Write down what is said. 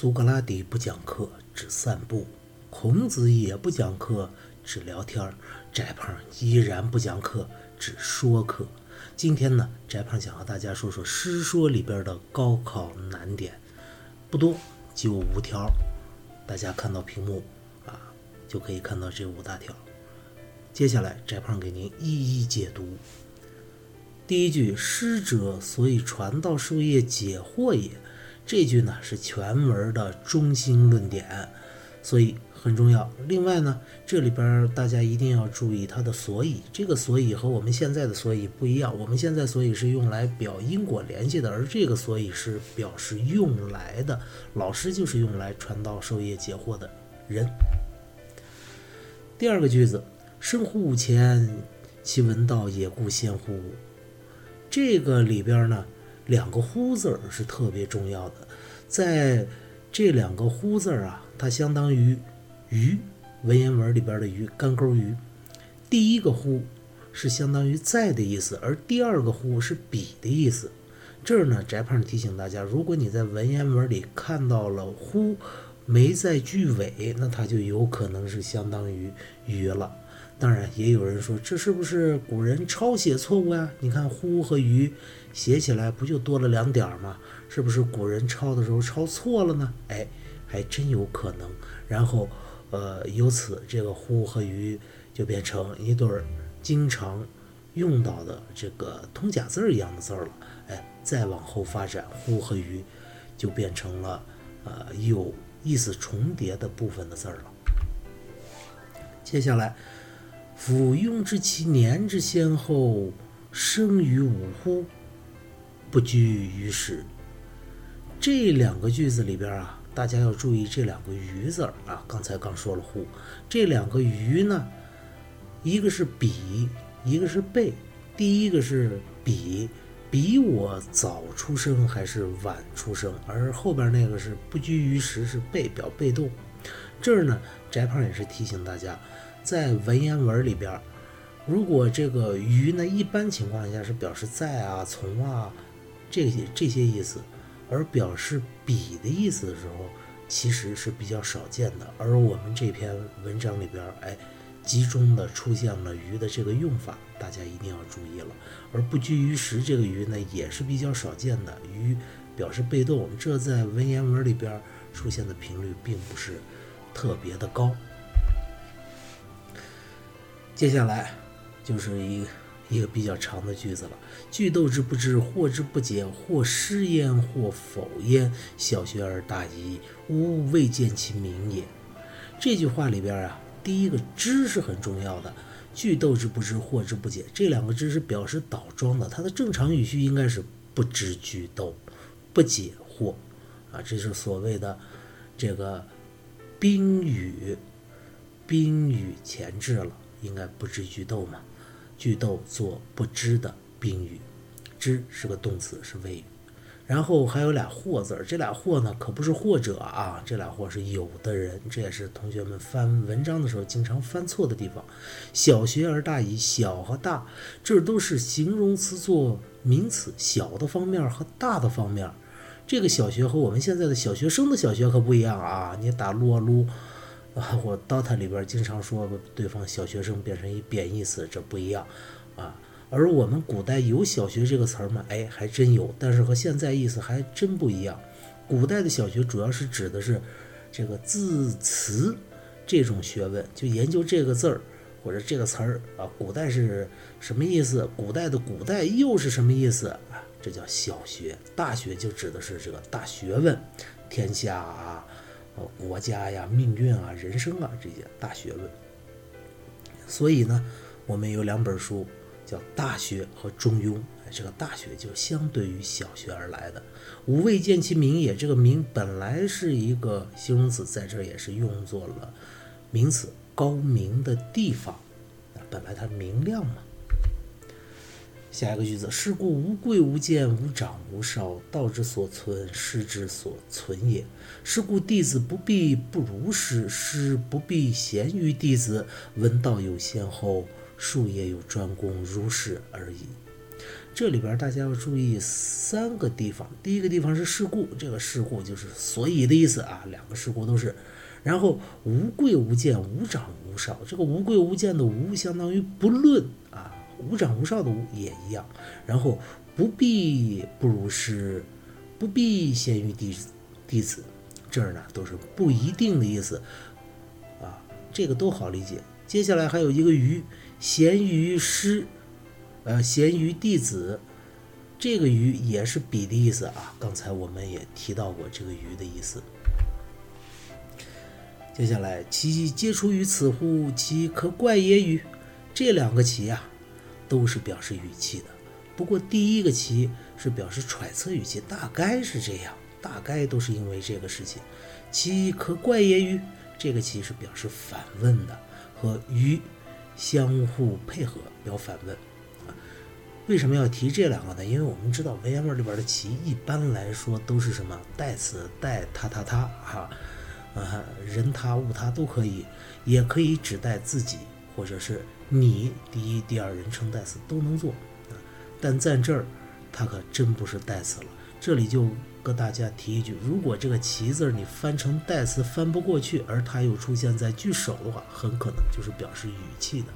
苏格拉底不讲课，只散步；孔子也不讲课，只聊天儿。翟胖依然不讲课，只说课。今天呢，翟胖想和大家说说诗说里边的高考难点，不多，就五条。大家看到屏幕啊，就可以看到这五大条。接下来，翟胖给您一一解读。第一句：“师者，所以传道授业解惑也。”这句呢是全文的中心论点，所以很重要。另外呢，这里边大家一定要注意它的所以，这个所以和我们现在的所以不一样。我们现在所以是用来表因果联系的，而这个所以是表示用来的。老师就是用来传道授业解惑的人。第二个句子：“生乎吾前，其闻道也故先乎吾。”这个里边呢。两个“乎”字儿是特别重要的，在这两个“乎”字儿啊，它相当于“鱼”文言文里边的“鱼”干钩鱼。第一个“乎”是相当于在的意思，而第二个“乎”是比的意思。这儿呢，翟胖提醒大家，如果你在文言文里看到了“乎”没在句尾，那它就有可能是相当于“鱼”了。当然，也有人说这是不是古人抄写错误呀？你看“乎”和“鱼”写起来不就多了两点儿吗？是不是古人抄的时候抄错了呢？哎，还真有可能。然后，呃，由此这个“乎”和“鱼”就变成一对儿经常用到的这个通假字儿一样的字儿了。哎，再往后发展，“乎”和“鱼”就变成了呃有意思重叠的部分的字儿了。接下来。夫庸之其年之先后，生于五乎？不拘于时。这两个句子里边啊，大家要注意这两个“于”字儿啊。刚才刚说了“乎”，这两个“于”呢，一个是比，一个是被。第一个是比，比我早出生还是晚出生？而后边那个是不拘于时，是被表被动。这儿呢，翟胖也是提醒大家。在文言文里边，如果这个“于”呢，一般情况下是表示在啊、从啊这些这些意思，而表示比的意思的时候，其实是比较少见的。而我们这篇文章里边，哎，集中的出现了“于”的这个用法，大家一定要注意了。而不拘于时这个“于”呢，也是比较少见的，“于”表示被动，这在文言文里边出现的频率并不是特别的高。接下来就是一一个比较长的句子了。句斗之不知，或之不解，或失焉，或否焉。小学而大遗，吾未见其明也。这句话里边啊，第一个知是很重要的。句斗之不知，或之不解，这两个知是表示倒装的。它的正常语序应该是不知句斗，不解或。啊，这是所谓的这个宾语，宾语前置了。应该不知句斗嘛？句斗做不知的宾语，知是个动词，是谓语。然后还有俩或字儿，这俩或呢可不是或者啊，这俩或是有的人，这也是同学们翻文章的时候经常犯错的地方。小学而大矣，小和大这都是形容词做名词，小的方面和大的方面。这个小学和我们现在的小学生的小学可不一样啊！你打撸啊撸。啊，我 DOTA 里边经常说对方小学生变成一贬义词，这不一样啊。而我们古代有小学这个词儿吗？哎，还真有，但是和现在意思还真不一样。古代的小学主要是指的是这个字词这种学问，就研究这个字儿或者这个词儿啊。古代是什么意思？古代的古代又是什么意思啊？这叫小学。大学就指的是这个大学问，天下啊。国家呀、命运啊、人生啊这些大学问。所以呢，我们有两本书叫《大学》和《中庸》。这个《大学》就相对于小学而来的。吾未见其明也，这个“明”本来是一个形容词，在这也是用作了名词，高明的地方。本来它明亮嘛。下一个句子：是故无贵无贱，无长无少，道之所存，师之所存也。是故弟子不必不如师，师不必贤于弟子。闻道有先后，术业有专攻，如是而已。这里边大家要注意三个地方。第一个地方是事故，这个事故就是所以的意思啊，两个事故都是。然后无贵无贱，无长无少。这个无贵无贱的无相当于不论啊，无长无少的无也一样。然后不必不如是，不必先于弟子弟子，这儿呢都是不一定的意思啊，这个都好理解。接下来还有一个于，贤于师，呃，贤于弟子，这个于也是比的意思啊。刚才我们也提到过这个于的意思。接下来，其皆出于此乎？其可怪也与？这两个其呀，都是表示语气的。不过第一个其是表示揣测语气，大概是这样，大概都是因为这个事情。其可怪也与？这个其是表示反问的，和与相互配合表反问。为什么要提这两个呢？因为我们知道文言文里边的其一般来说都是什么代词代他他他哈。啊，人他物他都可以，也可以指代自己，或者是你第一、第二人称代词都能做啊。但在这儿，它可真不是代词了。这里就跟大家提一句：如果这个“其”字你翻成代词翻不过去，而它又出现在句首的话，很可能就是表示语气的。